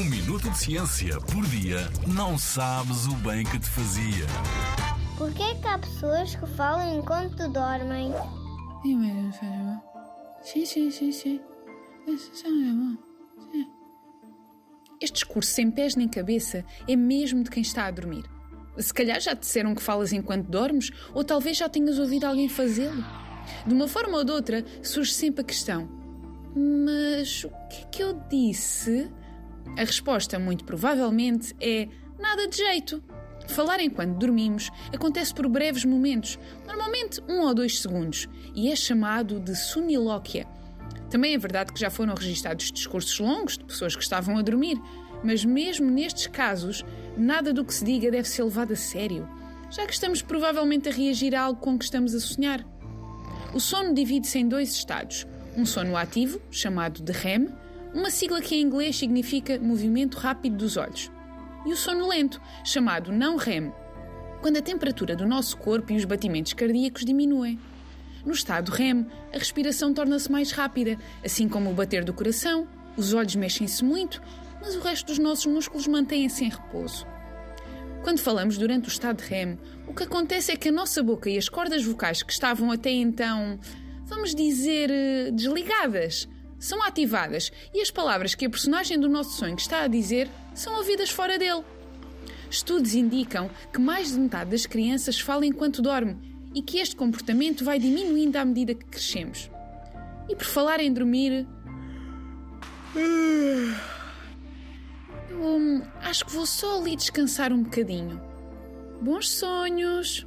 Um minuto de ciência por dia não sabes o bem que te fazia. Porquê é que há pessoas que falam enquanto dormem? Sim, sim, sim, sim. Este discurso sem pés nem cabeça é mesmo de quem está a dormir. Se calhar já te disseram que falas enquanto dormes, ou talvez já tenhas ouvido alguém fazê-lo. De uma forma ou de outra, surge sempre a questão: Mas o que é que eu disse? A resposta, muito provavelmente, é nada de jeito. Falar enquanto dormimos acontece por breves momentos, normalmente um ou dois segundos, e é chamado de sonilóquia. Também é verdade que já foram registados discursos longos de pessoas que estavam a dormir, mas mesmo nestes casos, nada do que se diga deve ser levado a sério, já que estamos provavelmente a reagir a algo com que estamos a sonhar. O sono divide-se em dois estados: um sono ativo, chamado de REM, uma sigla que em inglês significa movimento rápido dos olhos, e o sono lento, chamado não REM, quando a temperatura do nosso corpo e os batimentos cardíacos diminuem. No estado REM, a respiração torna-se mais rápida, assim como o bater do coração, os olhos mexem-se muito, mas o resto dos nossos músculos mantém-se em repouso. Quando falamos durante o estado REM, o que acontece é que a nossa boca e as cordas vocais que estavam até então, vamos dizer, eh, desligadas, são ativadas e as palavras que a personagem do nosso sonho está a dizer são ouvidas fora dele. Estudos indicam que mais de metade das crianças fala enquanto dorme e que este comportamento vai diminuindo à medida que crescemos. E por falar em dormir. Eu hum, acho que vou só ali descansar um bocadinho. Bons sonhos!